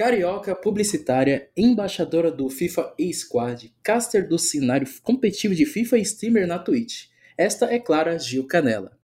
Carioca, publicitária, embaixadora do FIFA eSquad, caster do cenário competitivo de FIFA e streamer na Twitch. Esta é Clara Gil Canela.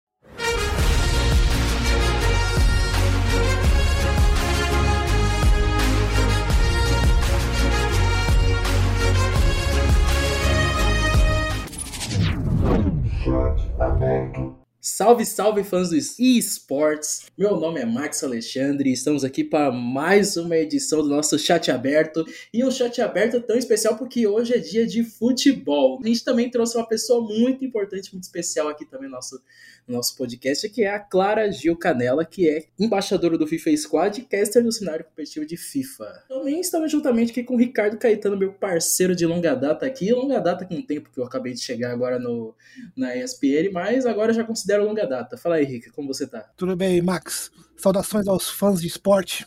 Salve, salve fãs dos eSports! Meu nome é Max Alexandre e estamos aqui para mais uma edição do nosso chat aberto. E um chat aberto tão especial porque hoje é dia de futebol. A gente também trouxe uma pessoa muito importante, muito especial aqui também no nosso, no nosso podcast, que é a Clara Gil Canela, que é embaixadora do FIFA Squad e caster do cenário competitivo de FIFA. Também estamos juntamente aqui com o Ricardo Caetano, meu parceiro de longa data aqui. Longa data com o tempo que eu acabei de chegar agora no, na ESPN, mas agora já considero longa data. Fala aí, Rick, como você tá? Tudo bem, Max? Saudações aos fãs de esporte.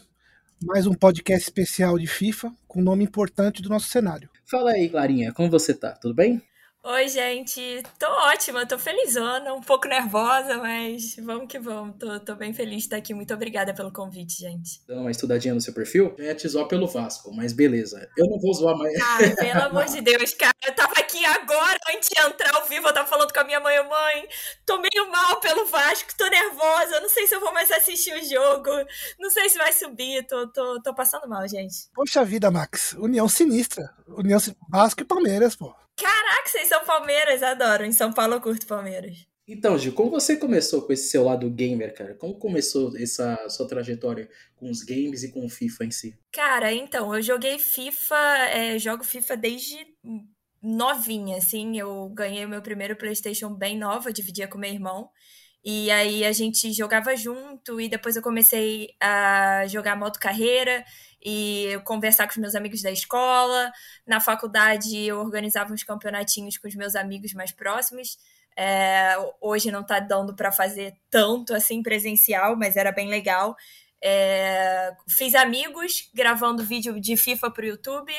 Mais um podcast especial de FIFA com nome importante do nosso cenário. Fala aí, Clarinha, como você tá? Tudo bem? Oi, gente. Tô ótima, tô felizona, um pouco nervosa, mas vamos que vamos. Tô, tô bem feliz de estar aqui. Muito obrigada pelo convite, gente. Dando uma estudadinha no seu perfil, já ia te zoar pelo Vasco, mas beleza. Eu não vou zoar mais. Ah, pelo amor de Deus, cara. Eu tava aqui agora, antes de entrar ao vivo, eu tava falando com a minha mãe. Mãe, tô meio mal pelo Vasco, tô nervosa. Não sei se eu vou mais assistir o jogo. Não sei se vai subir. Tô, tô, tô passando mal, gente. Poxa vida, Max. União sinistra. União Vasco e Palmeiras, pô. Caraca, vocês são Palmeiras, adoro. Em São Paulo eu curto Palmeiras. Então, Gil, como você começou com esse seu lado gamer, cara? Como começou essa sua trajetória com os games e com o FIFA em si? Cara, então, eu joguei FIFA, é, jogo FIFA desde novinha, assim. Eu ganhei o meu primeiro PlayStation bem nova, dividia com meu irmão. E aí a gente jogava junto, e depois eu comecei a jogar moto carreira e conversar com os meus amigos da escola. Na faculdade, eu organizava uns campeonatinhos com os meus amigos mais próximos. É, hoje não está dando para fazer tanto assim presencial, mas era bem legal. É, fiz amigos gravando vídeo de FIFA para o YouTube.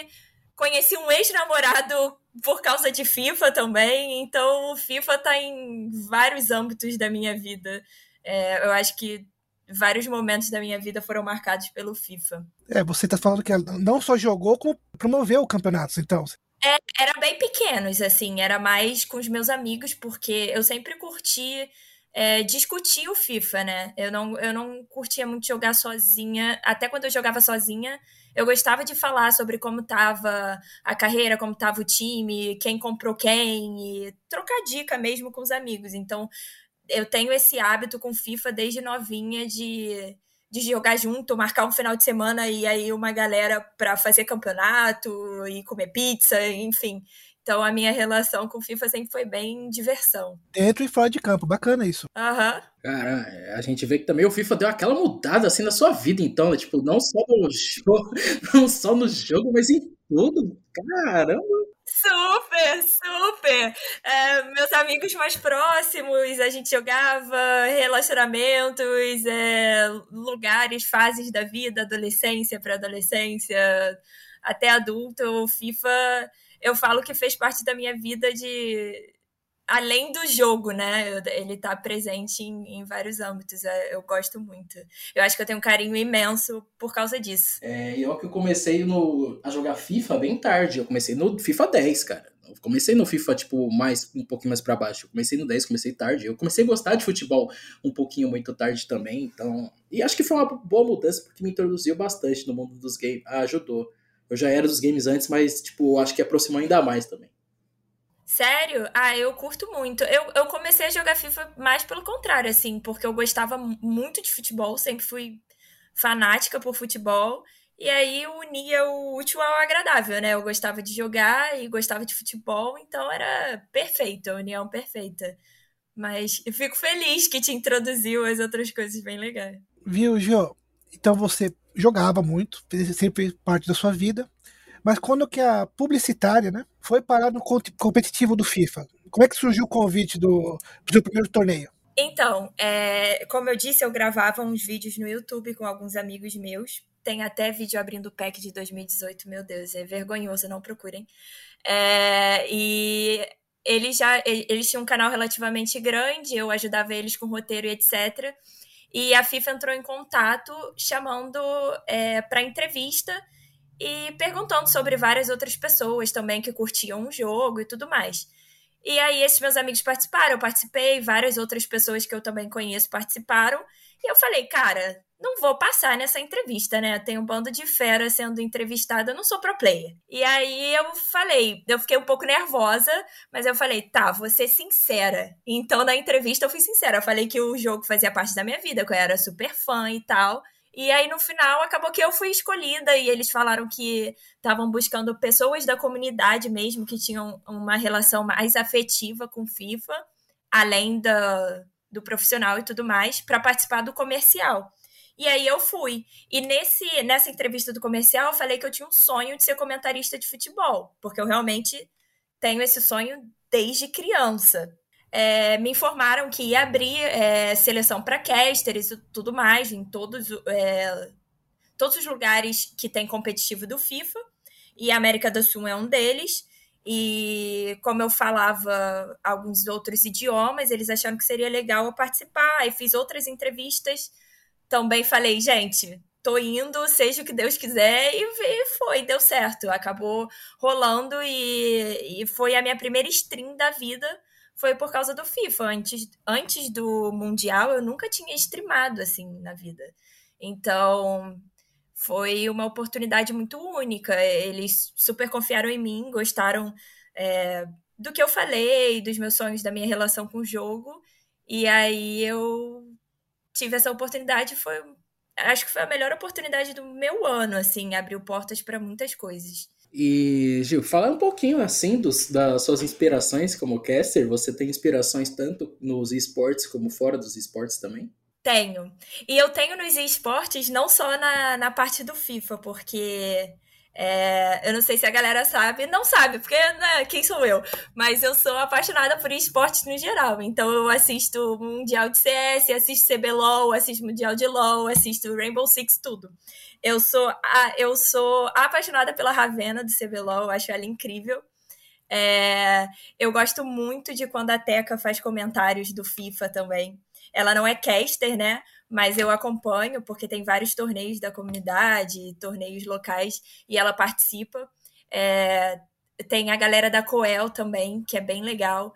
Conheci um ex-namorado por causa de FIFA também. Então, o FIFA está em vários âmbitos da minha vida. É, eu acho que vários momentos da minha vida foram marcados pelo FIFA. É, você está falando que não só jogou, como promoveu campeonatos, então. É, era bem pequenos, assim, era mais com os meus amigos, porque eu sempre curti é, discutir o FIFA, né? Eu não, eu não curtia muito jogar sozinha, até quando eu jogava sozinha, eu gostava de falar sobre como tava a carreira, como tava o time, quem comprou quem, e trocar dica mesmo com os amigos. Então, eu tenho esse hábito com FIFA desde novinha de, de jogar junto, marcar um final de semana e aí uma galera para fazer campeonato e comer pizza, enfim. Então a minha relação com FIFA sempre foi bem diversão. Dentro e fora de campo, bacana isso. Aham. Uhum. Cara, a gente vê que também o FIFA deu aquela mudada assim na sua vida, então, né? Tipo, não só no jogo, não só no jogo, mas em tudo. Caramba! Super, super. É, meus amigos mais próximos, a gente jogava relacionamentos, é, lugares, fases da vida, adolescência para adolescência, até adulto. O FIFA, eu falo que fez parte da minha vida de além do jogo, né? Ele tá presente em, em, vários âmbitos. É, eu gosto muito. Eu acho que eu tenho um carinho imenso por causa disso. É, eu que eu comecei no, a jogar FIFA bem tarde. Eu comecei no FIFA 10, cara. Eu comecei no FIFA, tipo, mais um pouquinho mais para baixo. Eu comecei no 10, comecei tarde. Eu comecei a gostar de futebol um pouquinho muito tarde também. Então. E acho que foi uma boa mudança, porque me introduziu bastante no mundo dos games. Ah, ajudou. Eu já era dos games antes, mas, tipo, acho que aproximou ainda mais também. Sério? Ah, eu curto muito. Eu, eu comecei a jogar FIFA mais pelo contrário, assim, porque eu gostava muito de futebol, sempre fui fanática por futebol. E aí unia o útil ao agradável, né? Eu gostava de jogar e gostava de futebol, então era perfeito, a união perfeita. Mas eu fico feliz que te introduziu as outras coisas bem legais. Viu, Gio? Então você jogava muito, sempre parte da sua vida. Mas quando que a publicitária, né, foi parar no competitivo do FIFA? Como é que surgiu o convite do, do seu primeiro torneio? Então, é, como eu disse, eu gravava uns vídeos no YouTube com alguns amigos meus. Tem até vídeo abrindo o pack de 2018, meu Deus, é vergonhoso, não procurem. É, e eles já eles tinham um canal relativamente grande, eu ajudava eles com roteiro e etc. e a FIFA entrou em contato chamando é, para entrevista e perguntando sobre várias outras pessoas também que curtiam o jogo e tudo mais. E aí esses meus amigos participaram, eu participei, várias outras pessoas que eu também conheço participaram. E eu falei, cara, não vou passar nessa entrevista, né? Tem um bando de fera sendo entrevistada, eu não sou pro player. E aí eu falei, eu fiquei um pouco nervosa, mas eu falei, tá, vou ser sincera. Então na entrevista eu fui sincera, eu falei que o jogo fazia parte da minha vida, que eu era super fã e tal. E aí, no final, acabou que eu fui escolhida e eles falaram que estavam buscando pessoas da comunidade mesmo que tinham uma relação mais afetiva com FIFA, além da, do profissional e tudo mais, para participar do comercial. E aí eu fui. E nesse, nessa entrevista do comercial, eu falei que eu tinha um sonho de ser comentarista de futebol, porque eu realmente tenho esse sonho desde criança é, me informaram que ia abrir é, seleção para casters e tudo mais em todos, é, todos os lugares que tem competitivo do FIFA, e a América do Sul é um deles. E como eu falava alguns outros idiomas, eles acharam que seria legal eu participar. Aí fiz outras entrevistas. Também falei, gente, tô indo, seja o que Deus quiser, e foi, deu certo. Acabou rolando e, e foi a minha primeira stream da vida foi por causa do FIFA. Antes, antes do Mundial, eu nunca tinha streamado assim na vida. Então, foi uma oportunidade muito única. Eles super confiaram em mim, gostaram é, do que eu falei, dos meus sonhos, da minha relação com o jogo. E aí eu tive essa oportunidade, foi acho que foi a melhor oportunidade do meu ano, assim, abriu portas para muitas coisas. E, Gil, fala um pouquinho assim dos, das suas inspirações como caster. Você tem inspirações tanto nos esportes como fora dos esportes também? Tenho. E eu tenho nos esportes não só na, na parte do FIFA, porque é, eu não sei se a galera sabe, não sabe, porque né, quem sou eu? Mas eu sou apaixonada por esportes no geral. Então eu assisto Mundial de CS, assisto CBLOL, assisto Mundial de LOL, assisto Rainbow Six, tudo. Eu sou, a, eu sou apaixonada pela Ravena do CBLOL, acho ela incrível. É, eu gosto muito de quando a Teca faz comentários do FIFA também. Ela não é caster, né? Mas eu acompanho, porque tem vários torneios da comunidade, torneios locais, e ela participa. É, tem a galera da Coel também, que é bem legal.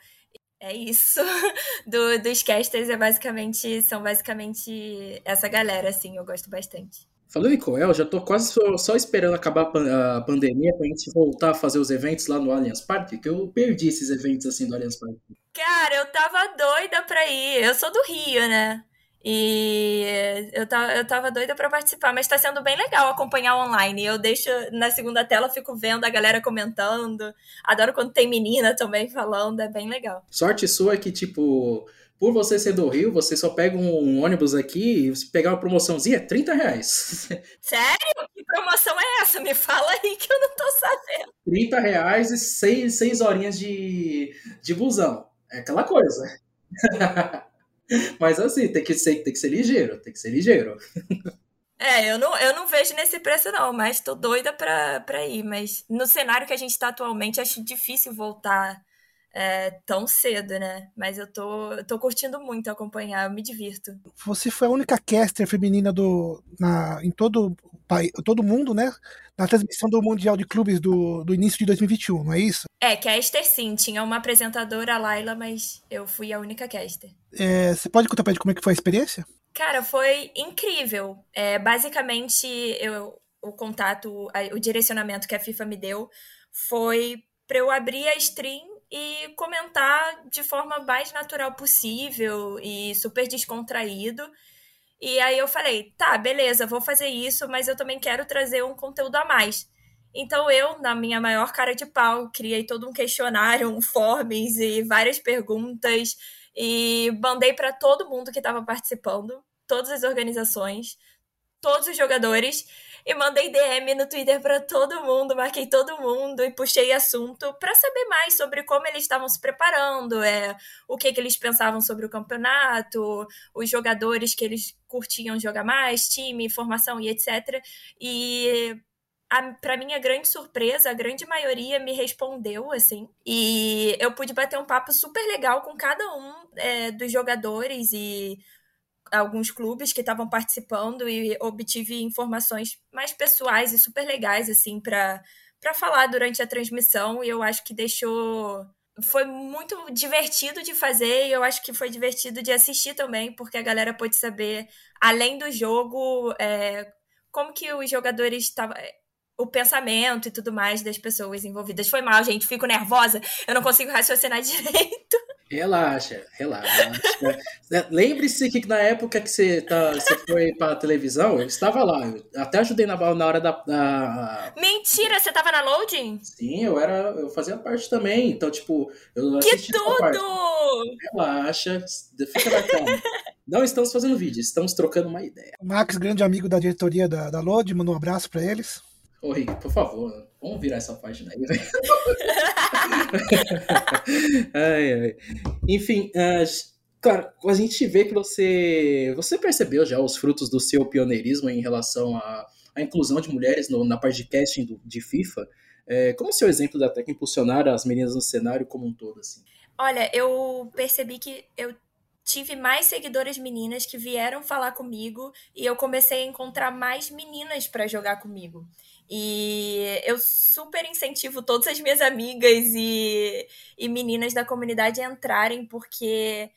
É isso. Do, dos casters é basicamente, são basicamente essa galera, assim, eu gosto bastante. Falando em Coel, já tô quase só, só esperando acabar a, a pandemia pra gente voltar a fazer os eventos lá no Allianz Parque, que eu perdi esses eventos assim do Allianz Parque. Cara, eu tava doida pra ir. Eu sou do Rio, né? E eu tava, eu tava doida para participar, mas tá sendo bem legal acompanhar online. Eu deixo na segunda tela, fico vendo a galera comentando. Adoro quando tem menina também falando, é bem legal. Sorte sua é que, tipo, por você ser do Rio, você só pega um ônibus aqui e se pegar uma promoçãozinha, é 30 reais. Sério? Que promoção é essa? Me fala aí que eu não tô sabendo. 30 reais e 6, 6 horinhas de, de busão. É aquela coisa. Mas assim, tem que, ser, tem que ser ligeiro, tem que ser ligeiro. É, eu não, eu não vejo nesse preço não, mas tô doida pra, pra ir. Mas no cenário que a gente tá atualmente, acho difícil voltar é, tão cedo, né? Mas eu tô, eu tô curtindo muito acompanhar, eu me divirto. Você foi a única caster feminina do, na, em todo todo mundo, né? Na transmissão do Mundial de Clubes do, do início de 2021, não é isso? É, caster sim, tinha uma apresentadora, a Laila, mas eu fui a única caster. É, você pode contar pra gente como é que foi a experiência? Cara, foi incrível. É, basicamente, eu, o contato, o direcionamento que a FIFA me deu foi para eu abrir a stream e comentar de forma mais natural possível e super descontraído. E aí eu falei, tá, beleza, vou fazer isso, mas eu também quero trazer um conteúdo a mais. Então eu, na minha maior cara de pau, criei todo um questionário, um forms e várias perguntas e mandei para todo mundo que estava participando, todas as organizações, todos os jogadores e mandei DM no Twitter para todo mundo, marquei todo mundo e puxei assunto para saber mais sobre como eles estavam se preparando, é, o que, que eles pensavam sobre o campeonato, os jogadores que eles curtiam jogar mais, time, formação e etc. E para minha grande surpresa, a grande maioria me respondeu, assim. E eu pude bater um papo super legal com cada um é, dos jogadores e alguns clubes que estavam participando e obtive informações mais pessoais e super legais, assim, para falar durante a transmissão. E eu acho que deixou. Foi muito divertido de fazer e eu acho que foi divertido de assistir também, porque a galera pôde saber, além do jogo, é, como que os jogadores estavam o pensamento e tudo mais das pessoas envolvidas. Foi mal, gente, fico nervosa, eu não consigo raciocinar direito. Relaxa, relaxa. Lembre-se que na época que você, tá, você foi pra televisão, eu estava lá. Eu até ajudei na, na hora da, da, Mentira, você tava na loading? Sim, eu era. Eu fazia parte também. Então, tipo, eu Que tudo! Relaxa, fica na calma. Não estamos fazendo vídeo, estamos trocando uma ideia. O Max, grande amigo da diretoria da, da Load, mandou um abraço para eles. Oi, por favor, vamos virar essa página aí, velho. ai, ai. Enfim, uh, claro, a gente vê que você, você percebeu já os frutos do seu pioneirismo em relação à, à inclusão de mulheres no, na parte de casting do, de FIFA. É, como o seu exemplo da Tec impulsionar as meninas no cenário como um todo? Assim? Olha, eu percebi que eu tive mais seguidoras meninas que vieram falar comigo e eu comecei a encontrar mais meninas para jogar comigo. E eu super incentivo todas as minhas amigas e, e meninas da comunidade a entrarem, porque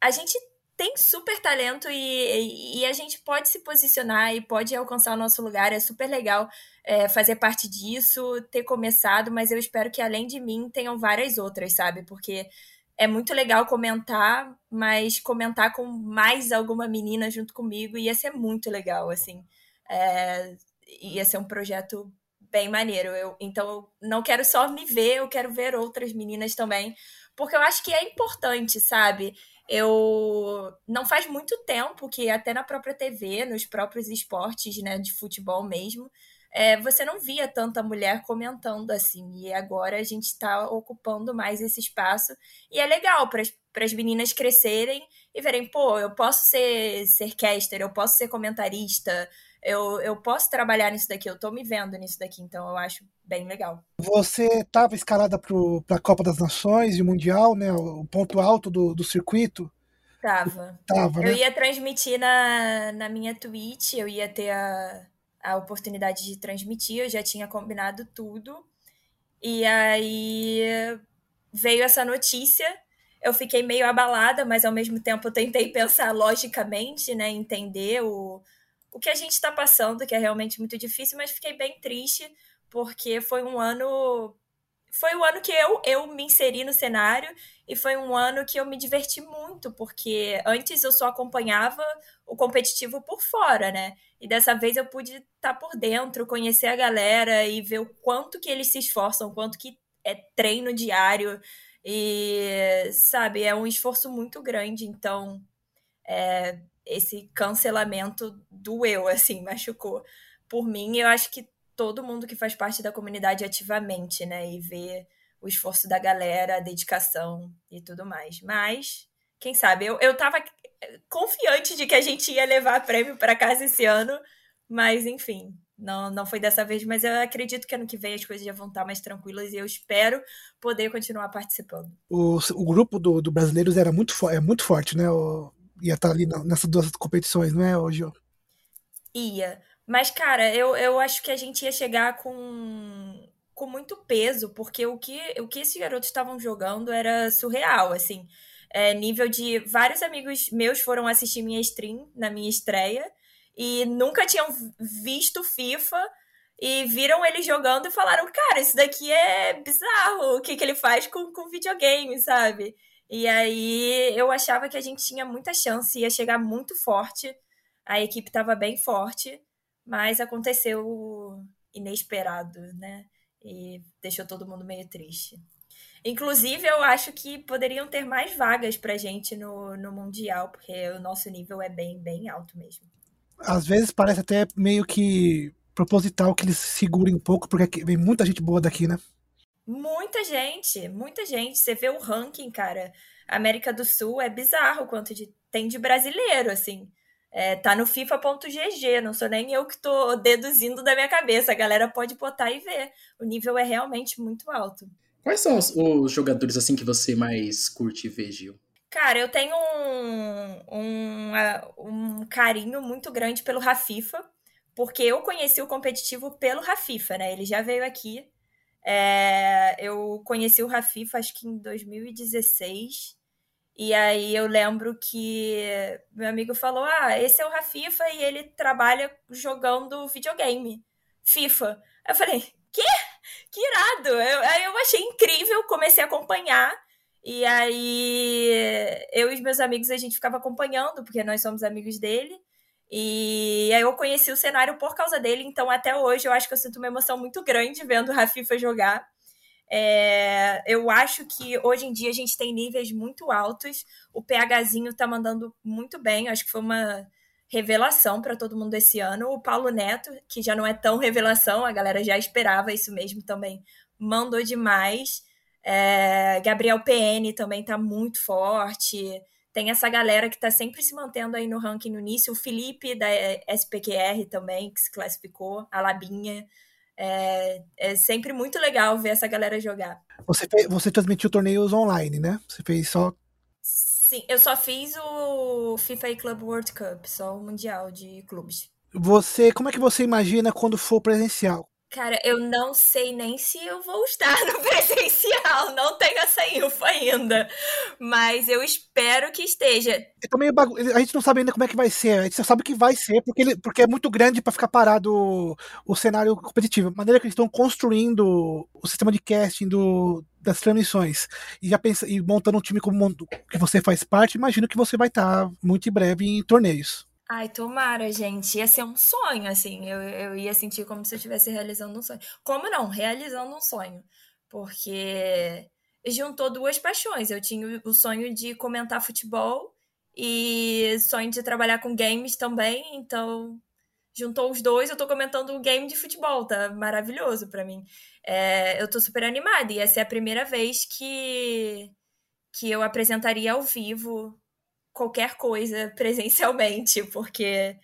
a gente tem super talento e, e, a gente pode se posicionar e pode alcançar o nosso lugar. É super legal é, fazer parte disso, ter começado, mas eu espero que além de mim tenham várias outras, sabe? Porque é muito legal comentar, mas comentar com mais alguma menina junto comigo ia ser muito legal, assim. É, ia ser um projeto bem maneiro. Eu, então, eu não quero só me ver, eu quero ver outras meninas também, porque eu acho que é importante, sabe? Eu não faz muito tempo que até na própria TV, nos próprios esportes, né, de futebol mesmo, é, você não via tanta mulher comentando assim. E agora a gente está ocupando mais esse espaço. E é legal para as meninas crescerem e verem, pô, eu posso ser, ser caster, eu posso ser comentarista, eu, eu posso trabalhar nisso daqui, eu tô me vendo nisso daqui, então eu acho bem legal. Você estava escalada para a Copa das Nações e Mundial, né? O ponto alto do, do circuito. Tava. Tava eu né? ia transmitir na, na minha Twitch, eu ia ter a, a oportunidade de transmitir, eu já tinha combinado tudo. E aí veio essa notícia. Eu fiquei meio abalada, mas ao mesmo tempo eu tentei pensar logicamente, né? Entender o, o que a gente está passando, que é realmente muito difícil, mas fiquei bem triste porque foi um ano foi o ano que eu, eu me inseri no cenário e foi um ano que eu me diverti muito, porque antes eu só acompanhava o competitivo por fora, né? E dessa vez eu pude estar tá por dentro, conhecer a galera e ver o quanto que eles se esforçam, quanto que é treino diário e, sabe, é um esforço muito grande. Então, é, esse cancelamento doeu, assim, machucou. Por mim, eu acho que todo mundo que faz parte da comunidade ativamente, né? E vê o esforço da galera, a dedicação e tudo mais. Mas, quem sabe, eu, eu tava confiante de que a gente ia levar prêmio para casa esse ano, mas enfim, não, não foi dessa vez, mas eu acredito que ano que vem as coisas já vão estar mais tranquilas e eu espero poder continuar participando. O, o grupo do, do brasileiros era muito, é muito forte, né? O, ia estar tá ali nessas duas competições, não é, hoje? Ia. Mas, cara, eu, eu acho que a gente ia chegar com, com muito peso, porque o que, o que esses garotos estavam jogando era surreal, assim. É, nível de. Vários amigos meus foram assistir minha stream na minha estreia e nunca tinham visto FIFA e viram ele jogando e falaram: Cara, isso daqui é bizarro. O que, que ele faz com, com videogame, sabe? E aí eu achava que a gente tinha muita chance, ia chegar muito forte. A equipe estava bem forte, mas aconteceu inesperado, né? E deixou todo mundo meio triste. Inclusive, eu acho que poderiam ter mais vagas pra gente no, no Mundial, porque o nosso nível é bem, bem alto mesmo. Às vezes parece até meio que proposital que eles segurem um pouco, porque vem muita gente boa daqui, né? Muita gente, muita gente. Você vê o ranking, cara. América do Sul é bizarro quanto de, tem de brasileiro, assim. É, tá no FIFA.gg, não sou nem eu que tô deduzindo da minha cabeça. A galera pode botar e ver. O nível é realmente muito alto. Quais são os, os jogadores assim que você mais curte ver, Gil? Cara, eu tenho um, um, um carinho muito grande pelo Rafifa, porque eu conheci o competitivo pelo Rafifa, né? Ele já veio aqui. É, eu conheci o Rafifa acho que em 2016. E aí eu lembro que meu amigo falou: Ah, esse é o Rafifa e ele trabalha jogando videogame, FIFA. Eu falei, quê? Que irado! Eu, aí eu achei incrível, comecei a acompanhar. E aí eu e os meus amigos a gente ficava acompanhando, porque nós somos amigos dele. E aí eu conheci o cenário por causa dele, então até hoje eu acho que eu sinto uma emoção muito grande vendo o Rafifa jogar. É, eu acho que hoje em dia a gente tem níveis muito altos. O PHzinho tá mandando muito bem. Acho que foi uma revelação para todo mundo esse ano. O Paulo Neto, que já não é tão revelação, a galera já esperava isso mesmo também, mandou demais. É, Gabriel PN também tá muito forte. Tem essa galera que tá sempre se mantendo aí no ranking no início. O Felipe da SPQR também, que se classificou, a Labinha. É, é sempre muito legal ver essa galera jogar. Você, fez, você transmitiu torneios online, né? Você fez só. Sim, eu só fiz o FIFA Club World Cup, só o Mundial de Clubes. Você, como é que você imagina quando for presencial? Cara, eu não sei nem se eu vou estar no presencial, não tenho essa info ainda. Mas eu espero que esteja. É também bagu... A gente não sabe ainda como é que vai ser, a gente só sabe que vai ser, porque, ele... porque é muito grande para ficar parado o... cenário competitivo. A maneira que eles estão construindo o sistema de casting do... das transmissões e já pensa... e montando um time como que você faz parte, imagino que você vai estar muito em breve em torneios. Ai, tomara, gente. Ia ser um sonho, assim. Eu, eu ia sentir como se eu estivesse realizando um sonho. Como não? Realizando um sonho. Porque juntou duas paixões. Eu tinha o sonho de comentar futebol e sonho de trabalhar com games também. Então, juntou os dois. Eu tô comentando um game de futebol. Tá maravilhoso para mim. É, eu tô super animada. E essa é a primeira vez que, que eu apresentaria ao vivo qualquer coisa presencialmente, porque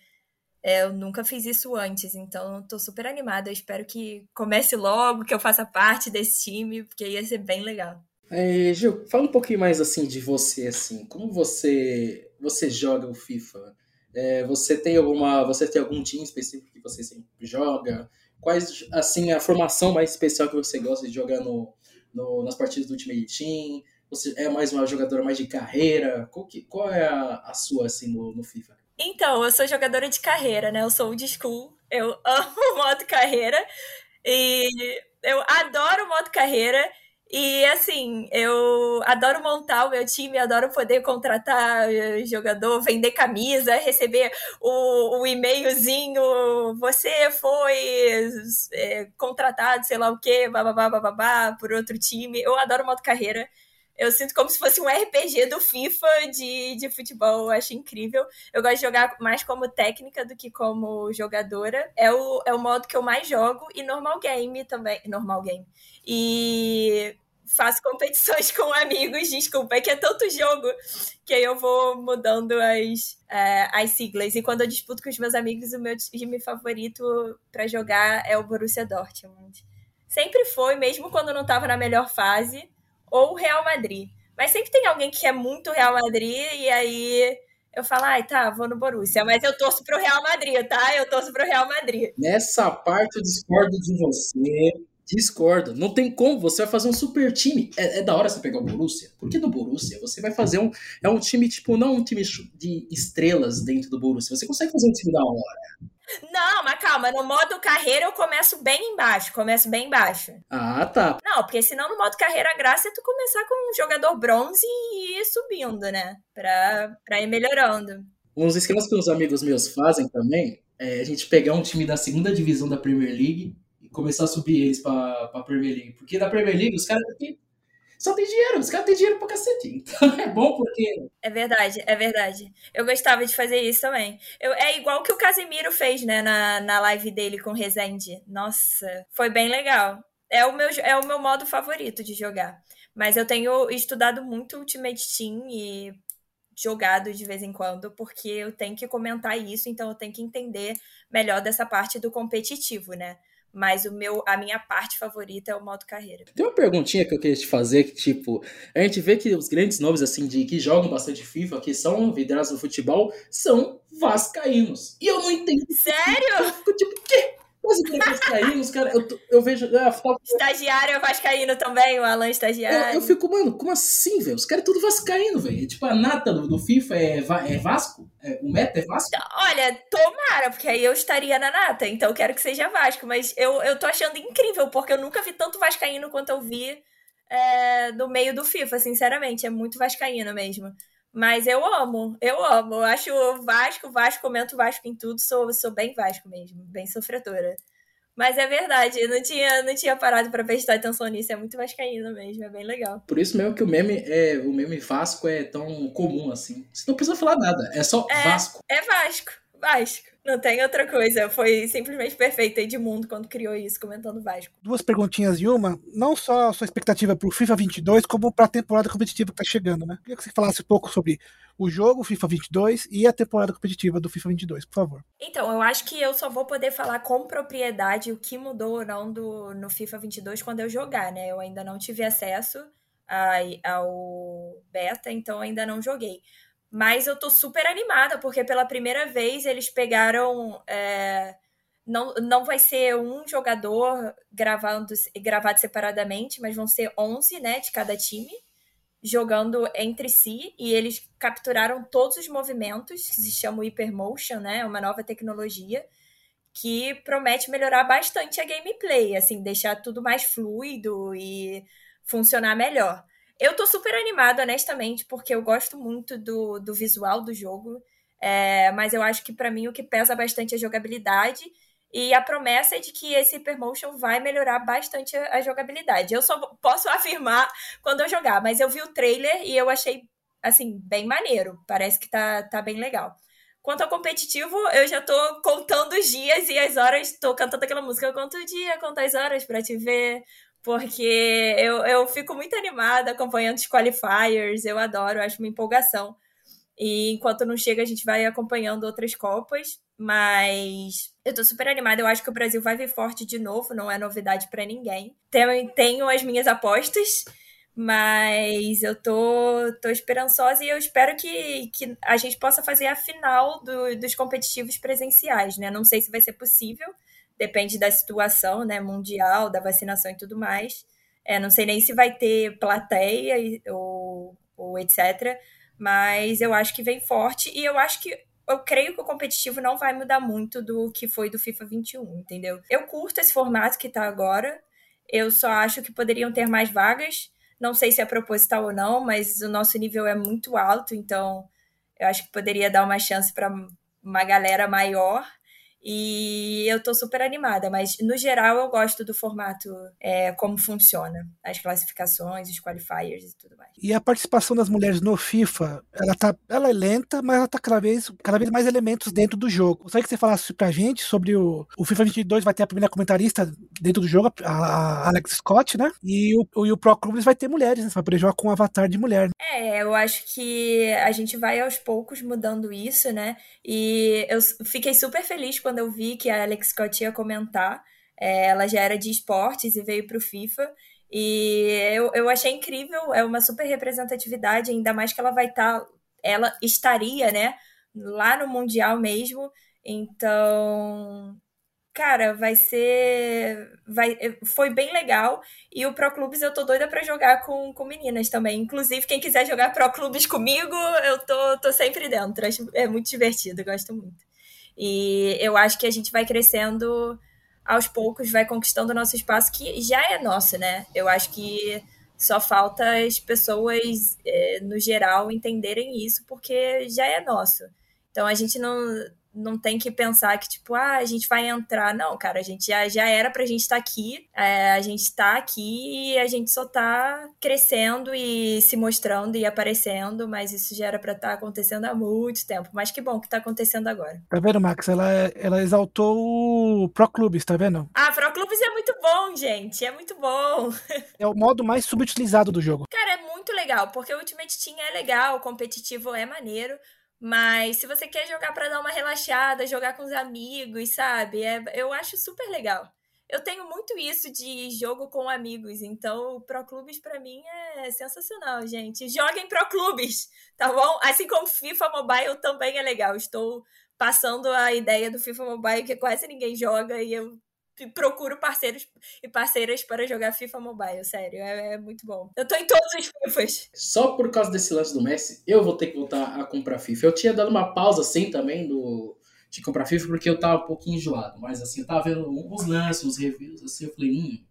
é, eu nunca fiz isso antes, então estou super animada. Eu espero que comece logo, que eu faça parte desse time, porque ia ser bem legal. É, Gil, fala um pouquinho mais assim de você, assim, como você você joga o FIFA? É, você tem alguma, você tem algum time específico que você sempre joga? Quais, assim, a formação mais especial que você gosta de jogar no, no nas partidas do Ultimate Team? Você é mais uma jogadora mais de carreira? Qual, que, qual é a, a, sua, assim, no, no FIFA? Então, eu sou jogadora de carreira, né? Eu sou old school. Eu amo modo carreira. E eu adoro modo carreira. E assim, eu adoro montar o meu time, adoro poder contratar eh, jogador, vender camisa, receber o, o e-mailzinho, você foi é, contratado, sei lá o quê, bababá, bababá, por outro time. Eu adoro modo carreira. Eu sinto como se fosse um RPG do FIFA de, de futebol. Eu acho incrível. Eu gosto de jogar mais como técnica do que como jogadora. É o, é o modo que eu mais jogo. E normal game também. Normal game. E faço competições com amigos, desculpa, é que é tanto jogo que aí eu vou mudando as, é, as siglas. E quando eu disputo com os meus amigos, o meu time favorito para jogar é o Borussia Dortmund. Sempre foi, mesmo quando não estava na melhor fase ou Real Madrid. Mas sempre tem alguém que é muito Real Madrid e aí eu falo, ai, tá, vou no Borussia, mas eu torço pro Real Madrid, tá? Eu torço pro Real Madrid. Nessa parte eu discordo de você. Discordo. Não tem como. Você vai fazer um super time. É, é, da hora você pegar o Borussia. Porque no Borussia você vai fazer um. É um time, tipo, não um time de estrelas dentro do Borussia. Você consegue fazer um time da hora. Não, mas calma, no modo carreira eu começo bem embaixo, começo bem embaixo. Ah, tá. Não, porque senão no modo carreira a graça é tu começar com um jogador bronze e ir subindo, né? Pra, pra ir melhorando. Uns esquemas que os amigos meus fazem também é a gente pegar um time da segunda divisão da Premier League começar a subir eles pra, pra Premier League. Porque da Premier League os caras têm só tem dinheiro, os caras têm dinheiro pra cacete. Então é bom porque. É verdade, é verdade. Eu gostava de fazer isso também. Eu, é igual que o Casemiro fez, né, na, na live dele com o Rezende. Nossa, foi bem legal. É o, meu, é o meu modo favorito de jogar. Mas eu tenho estudado muito Ultimate Team e jogado de vez em quando, porque eu tenho que comentar isso, então eu tenho que entender melhor dessa parte do competitivo, né? Mas o meu, a minha parte favorita é o modo carreira. Tem uma perguntinha que eu queria te fazer, que, tipo, a gente vê que os grandes nomes, assim, de que jogam bastante FIFA, que são vidrados no futebol, são vascaínos. E eu não entendo. Sério? Tipo, o quê? Mas o vascaíno, os caras, eu, eu vejo. É, estagiário é vascaíno também, o Alan estagiário. Eu, eu fico, mano, como assim, velho? Os caras é tudo vascaíno, velho. Tipo, a nata do, do FIFA é, é Vasco? É, o meta é Vasco? Olha, tomara, porque aí eu estaria na nata, então eu quero que seja Vasco. Mas eu, eu tô achando incrível, porque eu nunca vi tanto vascaíno quanto eu vi é, no meio do FIFA, sinceramente. É muito vascaíno mesmo. Mas eu amo, eu amo. Eu acho Vasco, Vasco, comento Vasco em tudo, sou, sou bem Vasco mesmo, bem sofredora. Mas é verdade, eu não tinha, não tinha parado para prestar atenção nisso, é muito vascaíno mesmo, é bem legal. Por isso mesmo que o meme é o meme Vasco é tão comum assim. Você não precisa falar nada, é só é, Vasco. É Vasco, Vasco. Não tem outra coisa. Foi simplesmente perfeito Edmundo quando criou isso, comentando Vasco. Duas perguntinhas e uma. Não só a sua expectativa para o FIFA 22, como para a temporada competitiva que está chegando, né? Queria que você falasse um pouco sobre o jogo FIFA 22 e a temporada competitiva do FIFA 22, por favor. Então, eu acho que eu só vou poder falar com propriedade o que mudou ou não do, no FIFA 22 quando eu jogar, né? Eu ainda não tive acesso a, ao beta, então ainda não joguei. Mas eu tô super animada, porque pela primeira vez eles pegaram. É, não, não vai ser um jogador gravando, gravado separadamente, mas vão ser 11 né, de cada time jogando entre si e eles capturaram todos os movimentos, que se chama Hypermotion, né? Uma nova tecnologia que promete melhorar bastante a gameplay, assim, deixar tudo mais fluido e funcionar melhor. Eu tô super animada, honestamente, porque eu gosto muito do, do visual do jogo. É, mas eu acho que para mim o que pesa bastante é a jogabilidade. E a promessa é de que esse Hypermotion vai melhorar bastante a, jogabilidade. Eu só posso afirmar quando eu jogar, mas eu vi o trailer e eu achei, assim, bem maneiro. Parece que tá, tá bem legal. Quanto ao competitivo, eu já tô contando os dias e as horas, tô cantando aquela música, eu conto o dia, conto as horas para te ver, porque eu, eu fico muito animada acompanhando os qualifiers, eu adoro, acho uma empolgação. E enquanto não chega, a gente vai acompanhando outras Copas, mas eu tô super animada. Eu acho que o Brasil vai vir forte de novo, não é novidade para ninguém. Tenho, tenho as minhas apostas, mas eu tô, tô esperançosa e eu espero que, que a gente possa fazer a final do, dos competitivos presenciais, né? Não sei se vai ser possível, depende da situação, né, mundial, da vacinação e tudo mais. É, não sei nem se vai ter plateia ou, ou etc. Mas eu acho que vem forte e eu acho que eu creio que o competitivo não vai mudar muito do que foi do FIFA 21, entendeu? Eu curto esse formato que tá agora. Eu só acho que poderiam ter mais vagas. Não sei se é proposital ou não, mas o nosso nível é muito alto, então eu acho que poderia dar uma chance para uma galera maior. E eu tô super animada, mas no geral eu gosto do formato, é, como funciona, as classificações, os qualifiers e tudo mais. E a participação das mulheres no FIFA, ela, tá, ela é lenta, mas ela tá cada vez, cada vez mais elementos dentro do jogo. Gostaria que você falasse pra gente sobre o, o FIFA 22 vai ter a primeira comentarista dentro do jogo, a, a Alex Scott, né? E o, e o Pro Clubes vai ter mulheres, né? Você vai poder jogar com um avatar de mulher. Né? É, eu acho que a gente vai aos poucos mudando isso, né? E eu fiquei super feliz quando quando eu vi que a Alex Scott ia comentar. É, ela já era de esportes e veio para o FIFA. E eu, eu achei incrível, é uma super representatividade, ainda mais que ela vai estar. Tá, ela estaria, né? Lá no Mundial mesmo. Então, cara, vai ser. Vai, foi bem legal. E o Pro Clubes eu tô doida para jogar com, com meninas também. Inclusive, quem quiser jogar Pro Clubes comigo, eu tô, tô sempre dentro. É muito divertido, gosto muito. E eu acho que a gente vai crescendo aos poucos, vai conquistando o nosso espaço, que já é nosso, né? Eu acho que só falta as pessoas, é, no geral, entenderem isso, porque já é nosso. Então a gente não não tem que pensar que, tipo, ah, a gente vai entrar. Não, cara, a gente já, já era pra gente estar tá aqui. É, a gente tá aqui e a gente só tá crescendo e se mostrando e aparecendo, mas isso já era pra estar tá acontecendo há muito tempo. Mas que bom que tá acontecendo agora. Tá vendo, Max? Ela, ela exaltou o Pro Clubes, tá vendo? Ah, Pro Clubes é muito bom, gente. É muito bom. É o modo mais subutilizado do jogo. Cara, é muito legal, porque o Ultimate Team é legal, o competitivo é maneiro. Mas se você quer jogar para dar uma relaxada, jogar com os amigos, sabe? É, eu acho super legal. eu tenho muito isso de jogo com amigos, então Pro Clubes para mim é sensacional, gente. Joguem Pro Clubes, tá bom? Assim como FIFA Mobile também é legal. Estou passando a ideia do FIFA Mobile que quase ninguém joga e eu procuro parceiros e parceiras para jogar FIFA Mobile, sério, é, é, muito bom. Eu tô em todos os FIFAs. Só por causa desse lance do Messi, eu vou ter que voltar a comprar FIFA. Eu tinha dado uma pausa assim também do de comprar FIFA porque eu tava um pouquinho enjoado, mas assim, eu tava vendo uns lances, uns reviews, assim, eu falei, hum,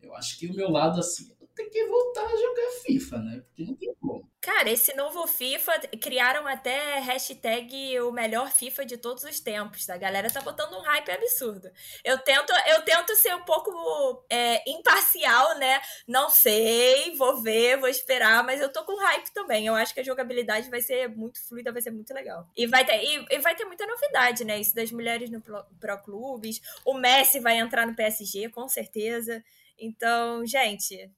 eu acho que o meu lado assim, tem que voltar a jogar FIFA, né? Porque não tem como. Cara, esse novo FIFA, criaram até hashtag o melhor FIFA de todos os tempos, tá? A galera tá botando um hype absurdo. Eu tento, eu tento ser um pouco é, imparcial, né? Não sei, vou ver, vou esperar, mas eu tô com hype também. Eu acho que a jogabilidade vai ser muito fluida, vai ser muito legal. E vai ter, e, e vai ter muita novidade, né? Isso das mulheres no Pro, Clubes. O Messi vai entrar no PSG, com certeza. Então, gente,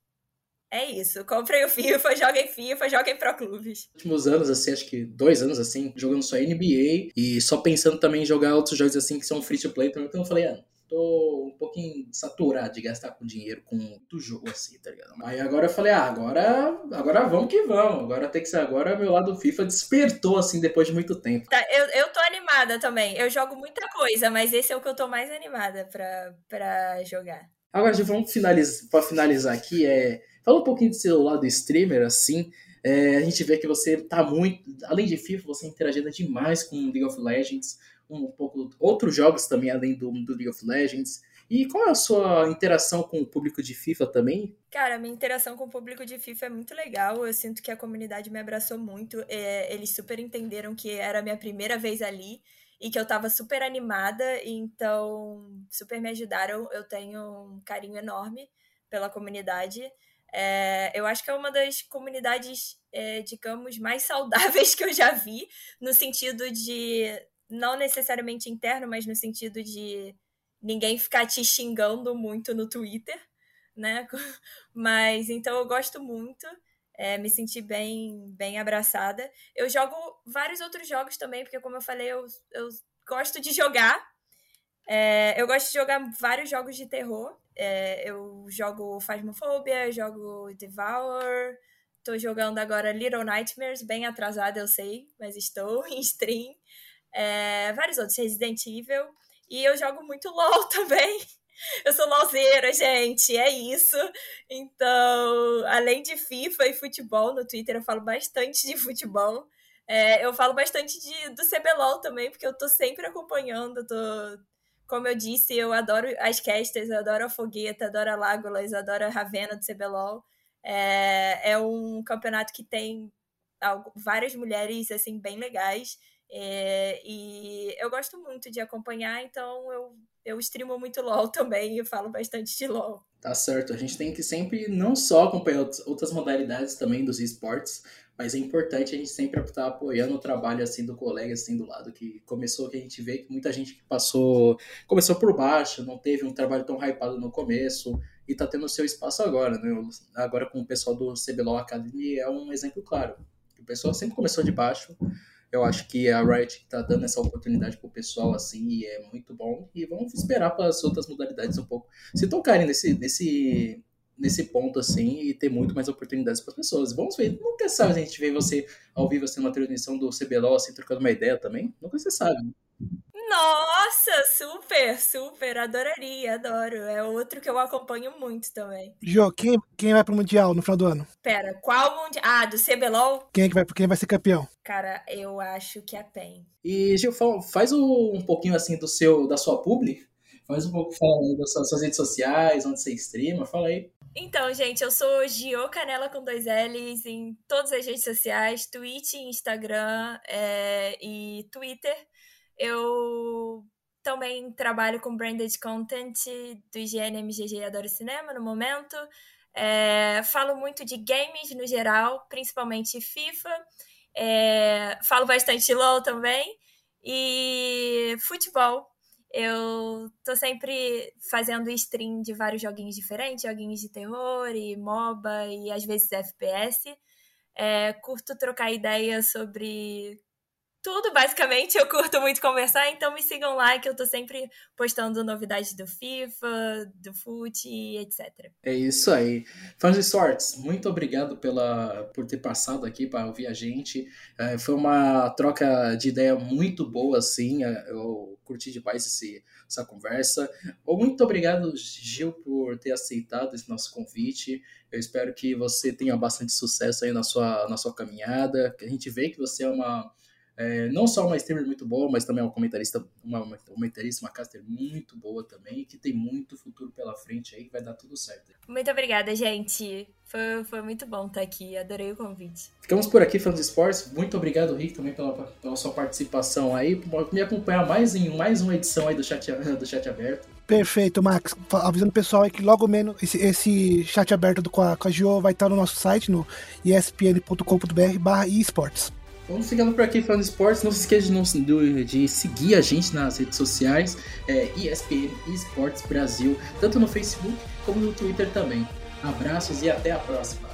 é isso. Comprem o FIFA, joguem FIFA, joguem Pro Clubes. Últimos anos, assim, acho que dois anos, assim, jogando só NBA e só pensando também em jogar outros jogos, assim, que são free to play. Então eu falei, ah, tô um pouquinho saturado de gastar com dinheiro com muito jogo, assim, tá ligado? Aí agora eu falei, ah, agora, agora vamos que vamos. Agora tem que ser, agora meu lado FIFA despertou, assim, depois de muito tempo. Tá, eu, eu tô animada também. Eu jogo muita coisa, mas esse é o que eu tô mais animada pra, pra jogar. Agora, vamos finalizar, pra finalizar aqui, é Fala um pouquinho do seu lado streamer, assim. É, a gente vê que você tá muito. Além de FIFA, você interagindo demais com League of Legends, um pouco outros jogos também, além do, do League of Legends. E qual é a sua interação com o público de FIFA também? Cara, minha interação com o público de FIFA é muito legal. Eu sinto que a comunidade me abraçou muito. É, eles super entenderam que era a minha primeira vez ali e que eu tava super animada, então super me ajudaram. Eu tenho um carinho enorme pela comunidade. É, eu acho que é uma das comunidades, é, digamos, mais saudáveis que eu já vi, no sentido de, não necessariamente interno, mas no sentido de ninguém ficar te xingando muito no Twitter, né? Mas então eu gosto muito, é, me senti bem, bem abraçada. Eu jogo vários outros jogos também, porque como eu falei, eu, eu gosto de jogar. É, eu gosto de jogar vários jogos de terror. É, eu jogo Phasmophobia, jogo Devour, tô jogando agora Little Nightmares, bem atrasada, eu sei, mas estou em stream. É, vários outros, Resident Evil. E eu jogo muito LOL também. Eu sou LOLzeira, gente, é isso. Então, além de FIFA e futebol, no Twitter eu falo bastante de futebol. É, eu falo bastante de, do CBLOL também, porque eu tô sempre acompanhando, tô, como eu disse, eu adoro as casters, eu adoro a Fogueta, adoro a Lágolas, adoro a Ravena do CBLOL. É, é um campeonato que tem várias mulheres, assim, bem legais. É, e eu gosto muito de acompanhar, então eu, eu streamo muito LOL também e falo bastante de LOL. Tá certo, a gente tem que sempre não só acompanhar outras modalidades também dos esportes, mas é importante a gente sempre estar apoiando o trabalho assim do colega assim do lado que começou que a gente vê que muita gente que passou começou por baixo não teve um trabalho tão hypado no começo e está tendo seu espaço agora né agora com o pessoal do CBLOL Academy é um exemplo claro o pessoal sempre começou de baixo eu acho que a Riot está dando essa oportunidade pro pessoal assim e é muito bom e vamos esperar para as outras modalidades um pouco se tocarem nesse nesse nesse ponto, assim, e ter muito mais oportunidades para as pessoas. Vamos ver, nunca sabe a gente vê você ao vivo, assim, numa transmissão do CBLOL, assim, trocando uma ideia também. Nunca você sabe. Nossa, super, super, adoraria, adoro. É outro que eu acompanho muito também. Jô, quem, quem vai pro Mundial no final do ano? Pera, qual Mundial? Ah, do CBLOL? Quem, é que vai, quem vai ser campeão? Cara, eu acho que é PEN. E, Gil, faz um pouquinho, assim, do seu, da sua publi. Faz um pouco, fala aí das suas redes sociais, onde você streama, fala aí. Então, gente, eu sou Gio Canela com dois L's em todas as redes sociais, Twitch, Instagram é, e Twitter. Eu também trabalho com branded content do IGN Adoro Cinema no momento. É, falo muito de games no geral, principalmente FIFA. É, falo bastante LOL também. E futebol, eu tô sempre fazendo stream de vários joguinhos diferentes, joguinhos de terror e MOBA e às vezes FPS. É, curto trocar ideia sobre tudo, basicamente. Eu curto muito conversar, então me sigam lá que eu tô sempre postando novidades do FIFA, do FUT, etc. É isso aí. Fãs de Sorts, muito obrigado pela, por ter passado aqui para ouvir a gente. É, foi uma troca de ideia muito boa, assim. É, eu curti demais esse, essa conversa. Muito obrigado, Gil, por ter aceitado esse nosso convite. Eu espero que você tenha bastante sucesso aí na sua, na sua caminhada. A gente vê que você é uma é, não só uma streamer muito boa, mas também uma comentarista, uma, uma comentarista, uma caster muito boa também, que tem muito futuro pela frente aí, que vai dar tudo certo. Muito obrigada, gente. Foi, foi muito bom estar aqui, adorei o convite. Ficamos por aqui, fãs de esportes. Muito obrigado, Rick, também pela, pela sua participação aí, por me acompanhar mais em mais uma edição aí do chat, do chat aberto. Perfeito, Max. Avisando o pessoal aí que logo menos esse, esse chat aberto do, com, a, com a Gio vai estar no nosso site, no espn.com.br barra esportes. Vamos ficando por aqui falando de esportes. Não se esqueça de, não, de seguir a gente nas redes sociais, é, ESPN Esportes Brasil, tanto no Facebook como no Twitter também. Abraços e até a próxima.